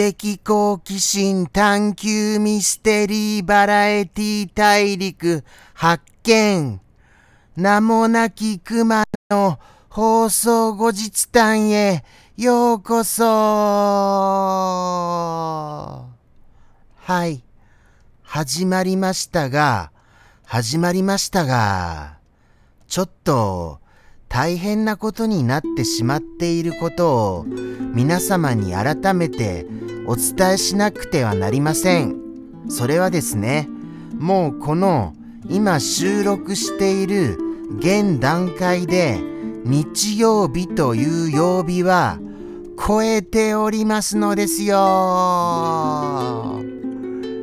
的好奇心探求ミステリーバラエティ大陸。発見。名もなき熊の放送後日談へようこそ。はい。始まりましたが始まりましたがちょっと大変なことになってしまっていることを皆様に改めてお伝えしなくてはなりません。それはですね、もうこの今収録している現段階で日曜日という曜日は超えておりますのですよ。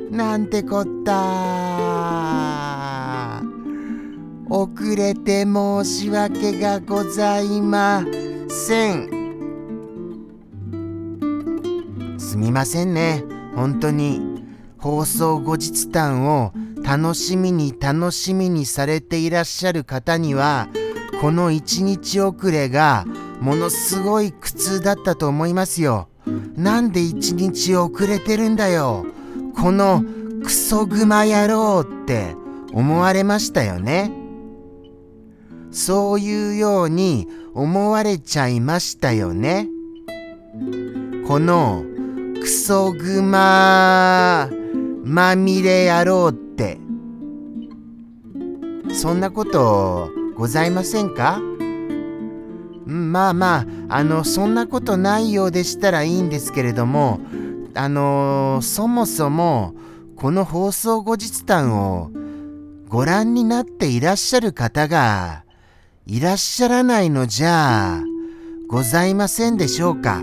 なんてこった遅れて申し訳がございません。すみませんね。本当に。放送後日談を楽しみに楽しみにされていらっしゃる方には、この一日遅れがものすごい苦痛だったと思いますよ。なんで一日遅れてるんだよ。このクソグマ野郎って思われましたよね。そういうように思われちゃいましたよね。このクソグマまみれ野郎ってそんなことございませんか？まあまああのそんなことないようでしたらいいんですけれどもあのそもそもこの放送後日談をご覧になっていらっしゃる方がいらっしゃらないのじゃございませんでしょうか？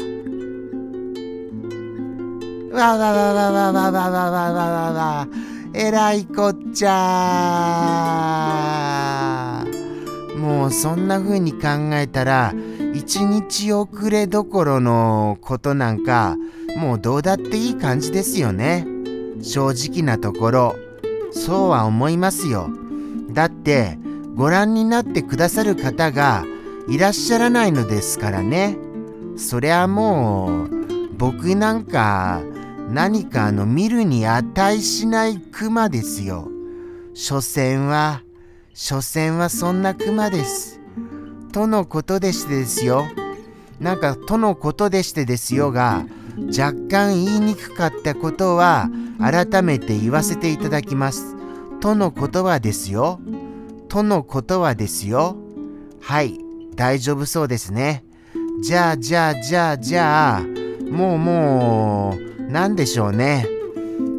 わわわわわわわわわわわわえらいこっちゃもうそんな風に考えたら一日遅れどころのことなんかもうどうだっていい感じですよね。正直なところそうは思いますよ。だってご覧になってくださる方がいらっしゃらないのですからねそりゃもう僕なんか何かあの見るに値しない熊ですよ。所詮は、所詮はそんな熊です。とのことでしてですよ。なんか、とのことでしてですよが、若干言いにくかったことは改めて言わせていただきます。とのことはですよ。とのことはですよ。はい、大丈夫そうですね。じゃあ、じゃあ、じゃあ、じゃあ、もうもう、何でしょうね。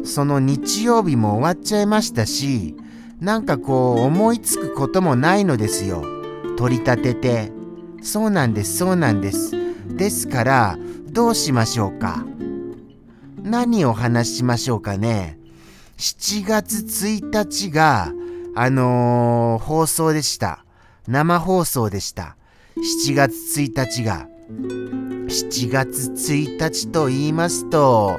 その日曜日も終わっちゃいましたし、なんかこう思いつくこともないのですよ。取り立てて。そうなんです、そうなんです。ですから、どうしましょうか。何を話しましょうかね。7月1日が、あのー、放送でした。生放送でした。7月1日が。7月1日と言いますと、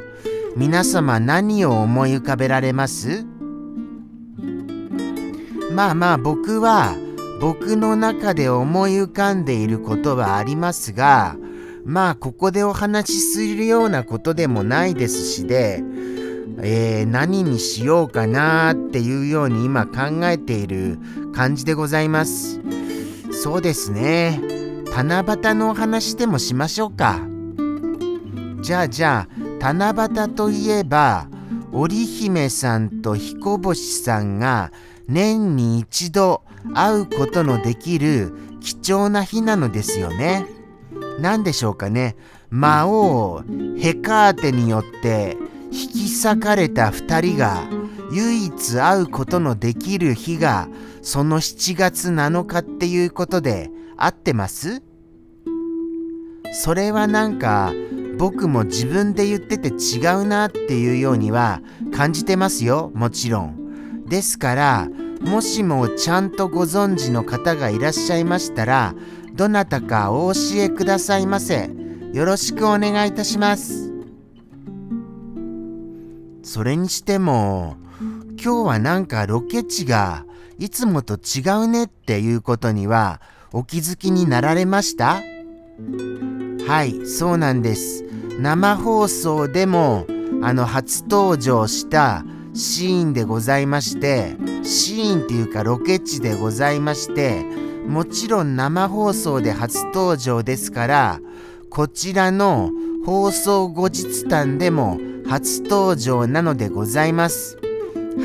皆様何を思い浮かべられます？まあまあ僕は僕の中で思い浮かんでいることはありますが、まあここでお話しするようなことでもないですしで、えー、何にしようかなっていうように今考えている感じでございます。そうですね。七夕のお話でもしましょうか。じゃあじゃあ七夕といえば織姫さんと彦星さんが年に一度会うことのできる貴重な日なのですよね。何でしょうかね。魔王ヘカーテによって引き裂かれた2人が唯一会うことのできる日がその7月7日っていうことで合ってます？それはなんか僕も自分で言ってて違うなっていうようには感じてますよもちろん。ですからもしもちゃんとご存知の方がいらっしゃいましたらどなたかお教えくださいませ。よろしくお願いいたします。それにしても今日はなんかロケ地がいつもと違うねっていうことにはお気づきになられました？はい、そうなんです。生放送でもあの初登場したシーンでございましてシーンっていうかロケ地でございましてもちろん生放送で初登場ですからこちらの放送後日談でも初登場なのでございます。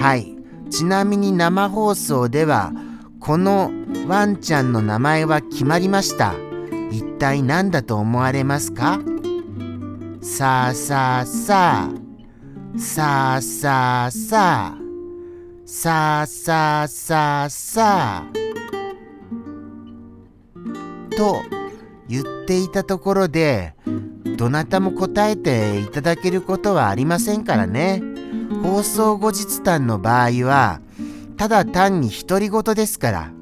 はい。ちなみに生放送では、このワンちゃんの名前は決まりました。一体何だと思われますか？さあさあさあ。さあさあさあ。さあさあさあさあ。と言っていたところでどなたも答えていただけることはありませんからね放送後日談の場合はただ単に独り言ですから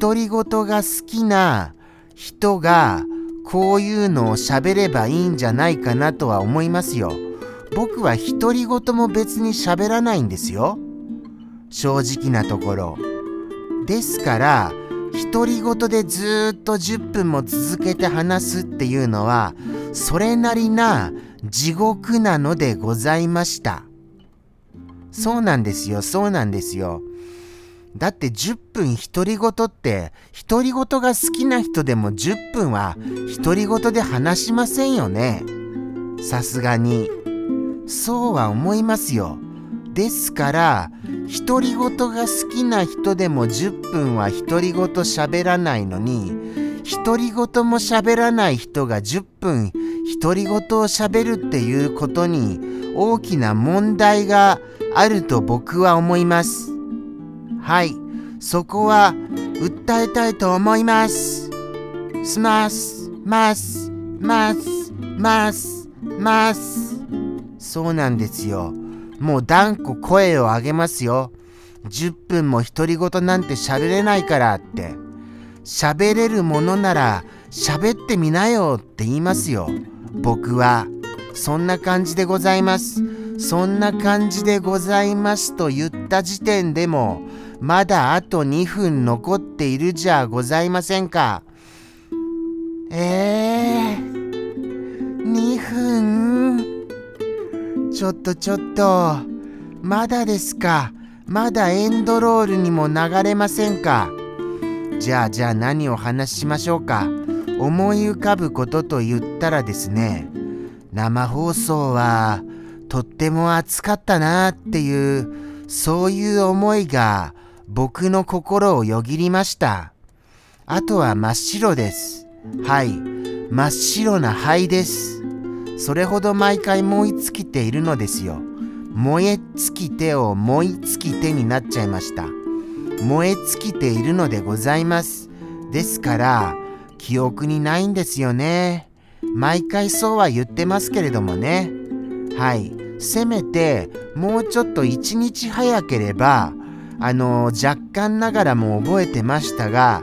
独り言が好きな人がこういうのを喋ればいいんじゃないかなとは思いますよ。僕は独り言も別に喋らないんですよ。正直なところ。ですから、独り言でずっと10分も続けて話すっていうのは、それなりな地獄なのでございました。そうなんですよ、そうなんですよ。だって10分独り言って独り言が好きな人でも10分は独り言で話しませんよね。さすがに。そうは思いますよ。ですから独り言が好きな人でも10分は独り言喋らないのに独り言も喋らない人が10分独り言を喋るっていうことに大きな問題があると僕は思います。はい、そこは訴えたいと思います。すます、ます、ます、ます、ます。そうなんですよ。もう断固声を上げますよ。10分も独り言なんて喋れないからって。喋れるものなら喋ってみなよって言いますよ。僕は。そんな感じでございます。そんな感じでございますと言った時点でもまだあと2分残っているじゃございませんか。えー、2分？ちょっとちょっと、まだですか。まだエンドロールにも流れませんか。じゃあじゃあ何を話しましょうか。思い浮かぶことと言ったらですね、生放送はとっても暑かったなっていう、そういう思いが僕の心をよぎりました。あとは真っ白です。はい、真っ白な灰です。それほど毎回燃え尽きているのですよ。燃え尽きてを燃え尽きてになっちゃいました。燃え尽きているのでございます。ですから、記憶にないんですよね。毎回そうは言ってますけれどもね。はい。せめて、もうちょっと一日早ければ、あの若干ながらも覚えてましたが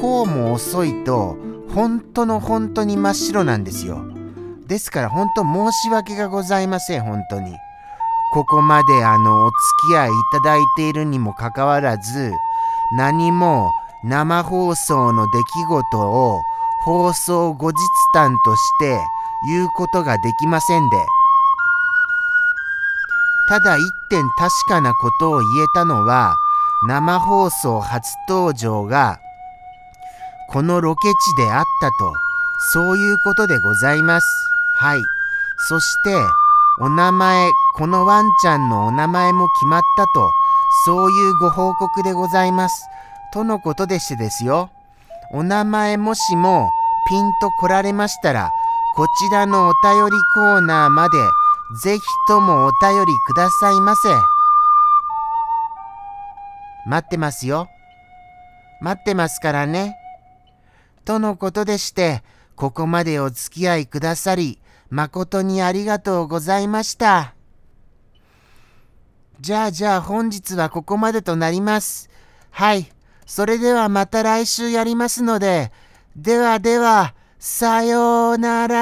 こうも遅いと本当の本当に真っ白なんですよですから本当申し訳がございません本当に。ここまであのお付き合いいただいているにもかかわらず何も生放送の出来事を放送後日談として言うことができませんで。ただ一点確かなことを言えたのは生放送初登場がこのロケ地であったとそういうことでございます。はいそしてお名前このワンちゃんのお名前も決まったとそういうご報告でございますとのことでしてですよお名前もしもピンと来られましたらこちらのお便りコーナーまでぜひともお便りくださいませ。待ってますよ。待ってますからね。とのことでして、ここまでお付き合いくださり、誠にありがとうございました。じゃあじゃあ本日はここまでとなります。はい。それではまた来週やりますので、ではでは、さようなら